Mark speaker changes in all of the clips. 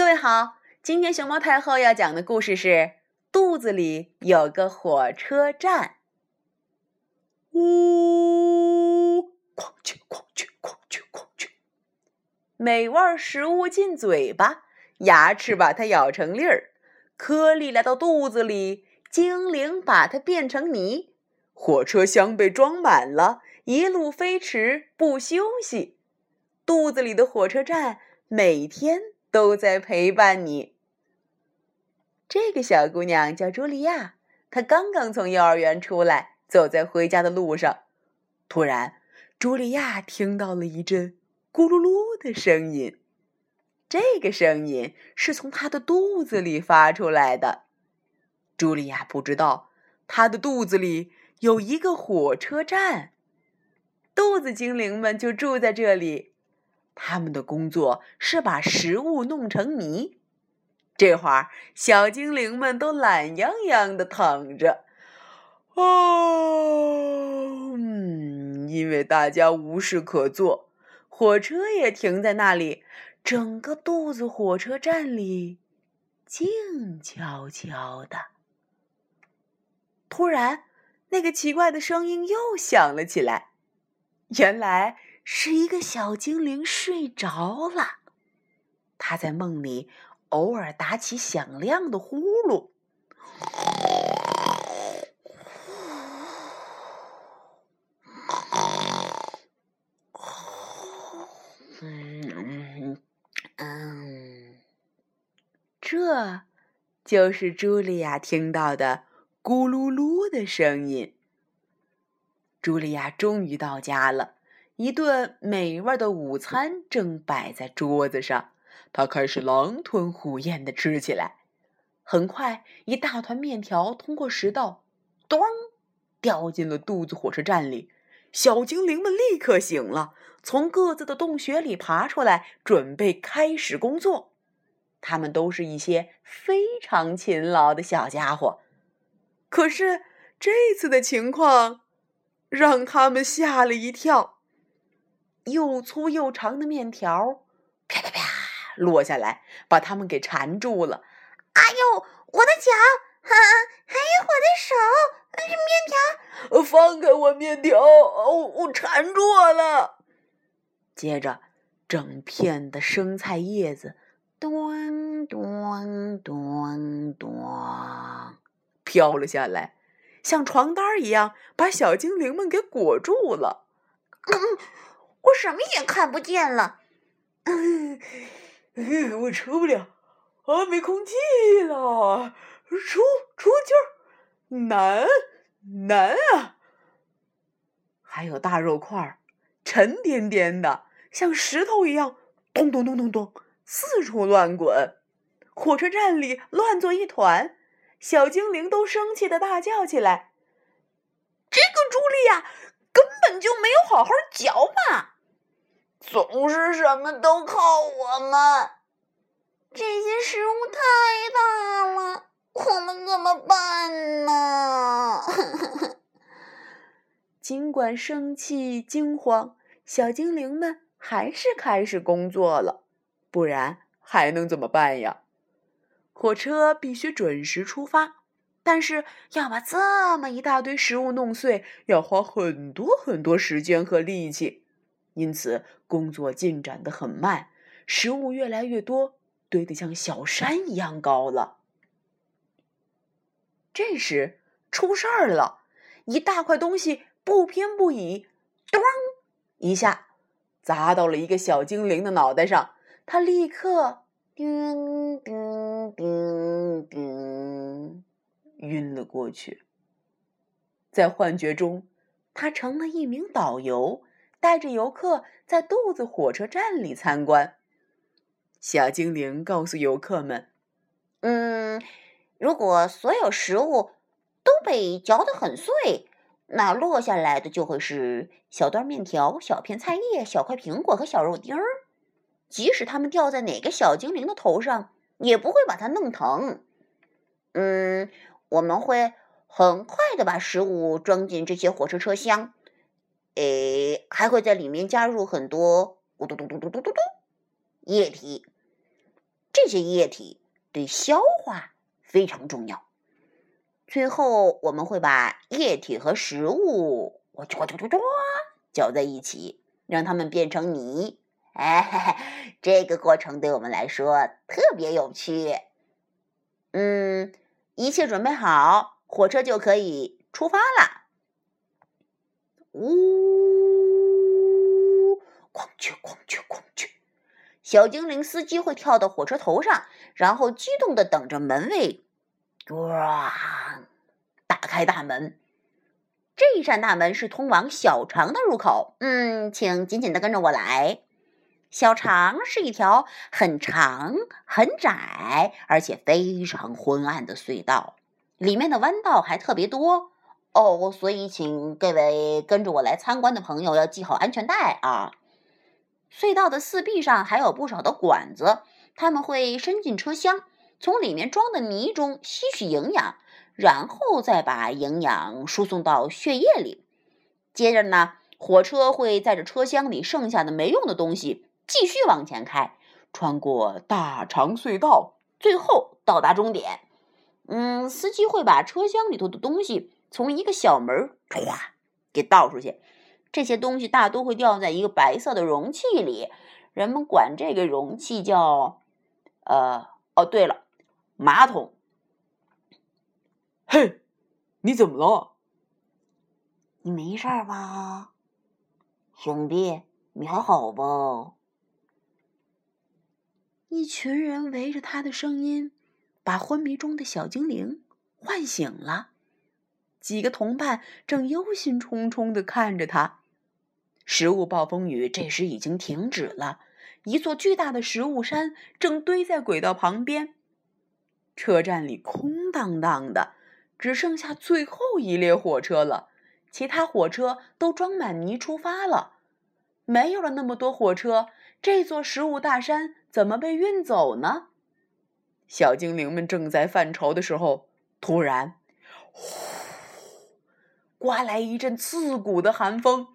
Speaker 1: 各位好，今天熊猫太后要讲的故事是《肚子里有个火车站》。
Speaker 2: 呜，哐去哐去哐去哐去，
Speaker 1: 美味食物进嘴巴，牙齿把它咬成粒儿，颗粒来到肚子里，精灵把它变成泥。火车厢被装满了，一路飞驰不休息。肚子里的火车站每天。都在陪伴你。这个小姑娘叫茱莉亚，她刚刚从幼儿园出来，走在回家的路上。突然，茱莉亚听到了一阵咕噜噜的声音，这个声音是从她的肚子里发出来的。茱莉亚不知道，她的肚子里有一个火车站，肚子精灵们就住在这里。他们的工作是把食物弄成泥。这会儿，小精灵们都懒洋洋的躺着。哦，嗯，因为大家无事可做，火车也停在那里。整个肚子火车站里静悄悄的。突然，那个奇怪的声音又响了起来。原来。是一个小精灵睡着了，他在梦里偶尔打起响亮的呼噜。嗯嗯，这就是茱莉亚听到的咕噜噜的声音。茱莉亚终于到家了。一顿美味的午餐正摆在桌子上，他开始狼吞虎咽地吃起来。很快，一大团面条通过食道，咚，掉进了肚子火车站里。小精灵们立刻醒了，从各自的洞穴里爬出来，准备开始工作。他们都是一些非常勤劳的小家伙。可是这次的情况让他们吓了一跳。又粗又长的面条，啪啪啪落下来，把他们给缠住了。
Speaker 3: 哎呦，我的脚，哈，还有我的手，那是面条。
Speaker 2: 放开我，面条，我我缠住我了。
Speaker 1: 接着，整片的生菜叶子，咚咚咚咚，飘了下来，像床单一样，把小精灵们给裹住了。
Speaker 3: 我什么也看不见了，嗯
Speaker 2: 我出不了，啊，没空气了，出出气儿，难难啊！
Speaker 1: 还有大肉块儿，沉甸甸的，像石头一样，咚咚咚咚咚，四处乱滚，火车站里乱作一团，小精灵都生气的大叫起来：“
Speaker 3: 这个朱莉亚！”根本就没有好好嚼嘛，
Speaker 2: 总是什么都靠我们。
Speaker 3: 这些食物太大了，我们怎么办呢？
Speaker 1: 尽管生气惊慌，小精灵们还是开始工作了。不然还能怎么办呀？火车必须准时出发。但是要把这么一大堆食物弄碎，要花很多很多时间和力气，因此工作进展的很慢，食物越来越多，堆得像小山一样高了。这时出事儿了，一大块东西不偏不倚，咚一下砸到了一个小精灵的脑袋上，他立刻叮叮叮叮。晕了过去。在幻觉中，他成了一名导游，带着游客在肚子火车站里参观。小精灵告诉游客们：“
Speaker 3: 嗯，如果所有食物都被嚼得很碎，那落下来的就会是小段面条、小片菜叶、小块苹果和小肉丁儿。即使它们掉在哪个小精灵的头上，也不会把它弄疼。”嗯。我们会很快的把食物装进这些火车车厢，诶，还会在里面加入很多咕嘟嘟嘟嘟嘟嘟嘟液体。这些液体对消化非常重要。最后，我们会把液体和食物呱呱呱呱呱搅在一起，让它们变成泥。哎，这个过程对我们来说特别有趣。嗯，一切准备好，火车就可以出发了。呜，哐去哐去哐去，小精灵司机会跳到火车头上，然后激动的等着门卫。哇！打开大门，这一扇大门是通往小肠的入口。嗯，请紧紧的跟着我来。小肠是一条很长、很窄，而且非常昏暗的隧道，里面的弯道还特别多哦。所以，请各位跟着我来参观的朋友要系好安全带啊！隧道的四壁上还有不少的管子，他们会伸进车厢。从里面装的泥中吸取营养，然后再把营养输送到血液里。接着呢，火车会载着车厢里剩下的没用的东西继续往前开，穿过大长隧道，最后到达终点。嗯，司机会把车厢里头的东西从一个小门唰给倒出去。这些东西大多会掉在一个白色的容器里，人们管这个容器叫……呃，哦，对了。马桶，
Speaker 2: 嘿，你怎么了？
Speaker 3: 你没事吧，兄弟？你还好吧？
Speaker 1: 一群人围着他的声音，把昏迷中的小精灵唤醒了。几个同伴正忧心忡忡的看着他。食物暴风雨这时已经停止了，一座巨大的食物山正堆在轨道旁边。车站里空荡荡的，只剩下最后一列火车了。其他火车都装满泥出发了。没有了那么多火车，这座食物大山怎么被运走呢？小精灵们正在犯愁的时候，突然，呼，刮来一阵刺骨的寒风，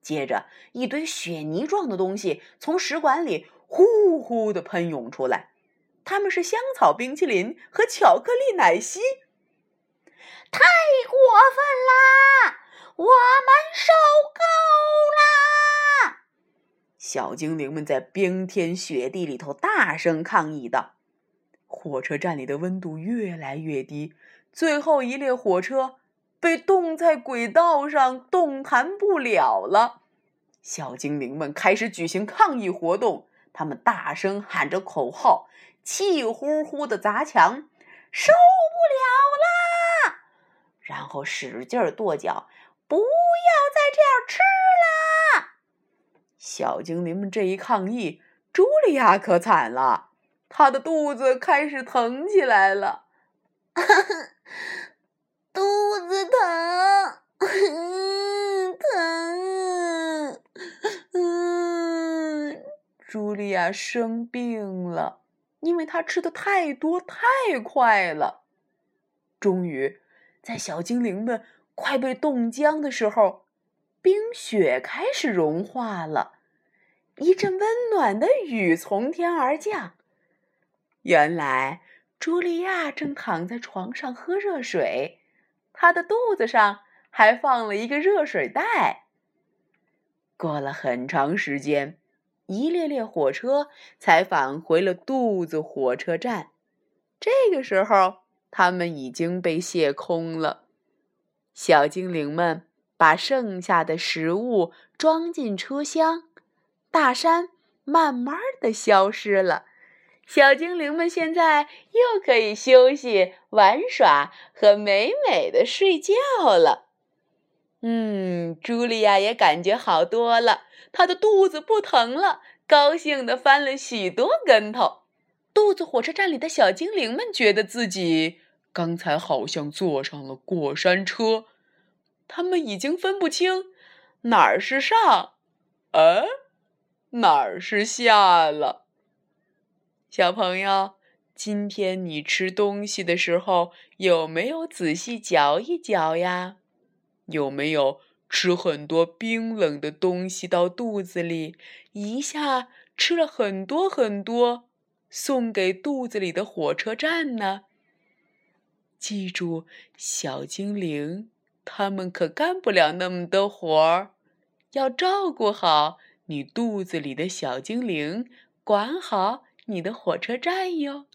Speaker 1: 接着一堆雪泥状的东西从食管里呼呼的喷涌出来。他们是香草冰淇淋和巧克力奶昔，
Speaker 3: 太过分啦！我们受够啦！
Speaker 1: 小精灵们在冰天雪地里头大声抗议道。火车站里的温度越来越低，最后一列火车被冻在轨道上，动弹不了了。小精灵们开始举行抗议活动，他们大声喊着口号。气呼呼的砸墙，受不了啦！然后使劲跺脚，不要再这样吃啦！小精灵们这一抗议，茱莉亚可惨了，她的肚子开始疼起来了，
Speaker 3: 肚子疼，疼，
Speaker 1: 嗯，茱莉亚生病了。因为她吃的太多太快了，终于在小精灵们快被冻僵的时候，冰雪开始融化了，一阵温暖的雨从天而降。原来茱莉亚正躺在床上喝热水，他的肚子上还放了一个热水袋。过了很长时间。一列列火车才返回了肚子火车站，这个时候，他们已经被卸空了。小精灵们把剩下的食物装进车厢，大山慢慢的消失了。小精灵们现在又可以休息、玩耍和美美的睡觉了。嗯，茱莉亚也感觉好多了。她的肚子不疼了，高兴地翻了许多跟头。肚子火车站里的小精灵们觉得自己刚才好像坐上了过山车，他们已经分不清哪儿是上，哎，哪儿是下了。小朋友，今天你吃东西的时候有没有仔细嚼一嚼呀？有没有？吃很多冰冷的东西到肚子里，一下吃了很多很多，送给肚子里的火车站呢？记住，小精灵，他们可干不了那么多活儿，要照顾好你肚子里的小精灵，管好你的火车站哟。